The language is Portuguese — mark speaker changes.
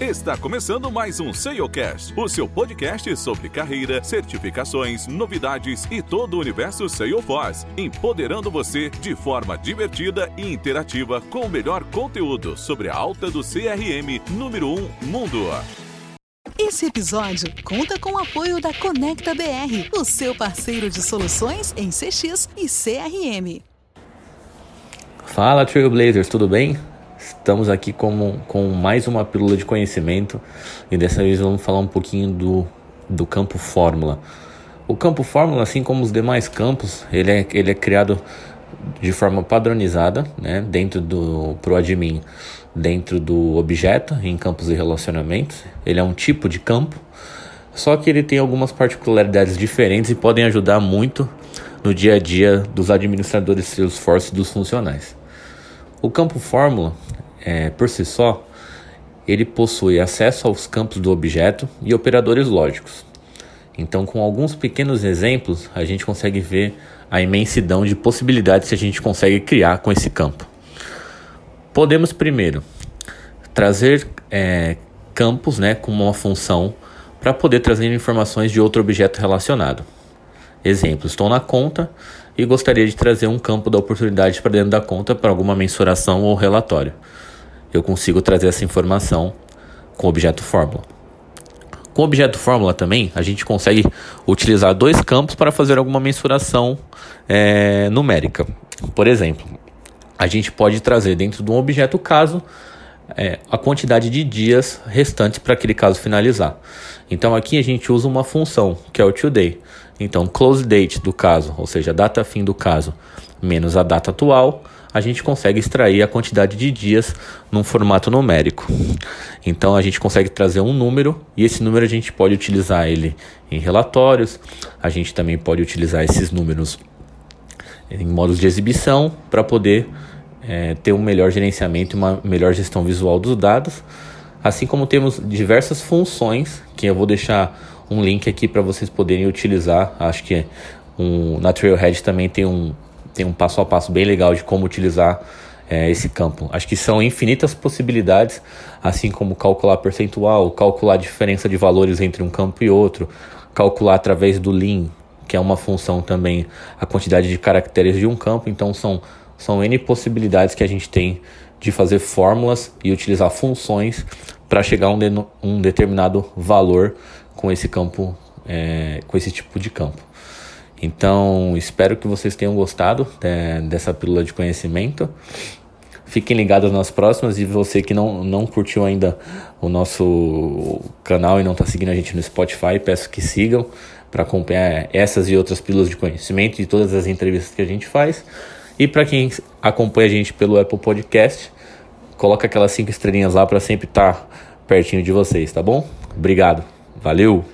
Speaker 1: Está começando mais um SEOcast, o seu podcast sobre carreira, certificações, novidades e todo o universo Salesforce, empoderando você de forma divertida e interativa com o melhor conteúdo sobre a alta do CRM número 1 um mundo.
Speaker 2: Esse episódio conta com o apoio da Conecta BR, o seu parceiro de soluções em CX e CRM.
Speaker 3: Fala Trailblazers, tudo bem? Estamos aqui com, com mais uma pílula de conhecimento e dessa vez vamos falar um pouquinho do, do campo fórmula. O campo fórmula, assim como os demais campos, ele é, ele é criado de forma padronizada, né, dentro do pro admin, dentro do objeto, em campos e relacionamentos. Ele é um tipo de campo, só que ele tem algumas particularidades diferentes e podem ajudar muito no dia a dia dos administradores Salesforce e dos funcionais. O campo fórmula, é, por si só, ele possui acesso aos campos do objeto e operadores lógicos. Então, com alguns pequenos exemplos, a gente consegue ver a imensidão de possibilidades que a gente consegue criar com esse campo. Podemos primeiro trazer é, campos né, com uma função para poder trazer informações de outro objeto relacionado. Exemplo, estou na conta e gostaria de trazer um campo da oportunidade para dentro da conta para alguma mensuração ou relatório. Eu consigo trazer essa informação com o objeto fórmula. Com o objeto fórmula também, a gente consegue utilizar dois campos para fazer alguma mensuração é, numérica. Por exemplo, a gente pode trazer dentro de um objeto caso é, a quantidade de dias restantes para aquele caso finalizar. Então aqui a gente usa uma função que é o today. Então close date do caso, ou seja, a data fim do caso menos a data atual, a gente consegue extrair a quantidade de dias num formato numérico. Então a gente consegue trazer um número e esse número a gente pode utilizar ele em relatórios, a gente também pode utilizar esses números em modos de exibição para poder é, ter um melhor gerenciamento e uma melhor gestão visual dos dados. Assim como temos diversas funções que eu vou deixar um link aqui para vocês poderem utilizar. Acho que um, na Trailhead também tem um, tem um passo a passo bem legal de como utilizar é, esse campo. Acho que são infinitas possibilidades, assim como calcular percentual, calcular a diferença de valores entre um campo e outro, calcular através do Lean, que é uma função também, a quantidade de caracteres de um campo. Então são, são N possibilidades que a gente tem de fazer fórmulas e utilizar funções para chegar a um, de, um determinado valor com esse campo, é, com esse tipo de campo. Então, espero que vocês tenham gostado é, dessa pílula de conhecimento. Fiquem ligados nas próximas e você que não, não curtiu ainda o nosso canal e não está seguindo a gente no Spotify, peço que sigam para acompanhar essas e outras pílulas de conhecimento e todas as entrevistas que a gente faz. E para quem acompanha a gente pelo Apple Podcast, coloca aquelas cinco estrelinhas lá para sempre estar tá pertinho de vocês, tá bom? Obrigado. Valeu!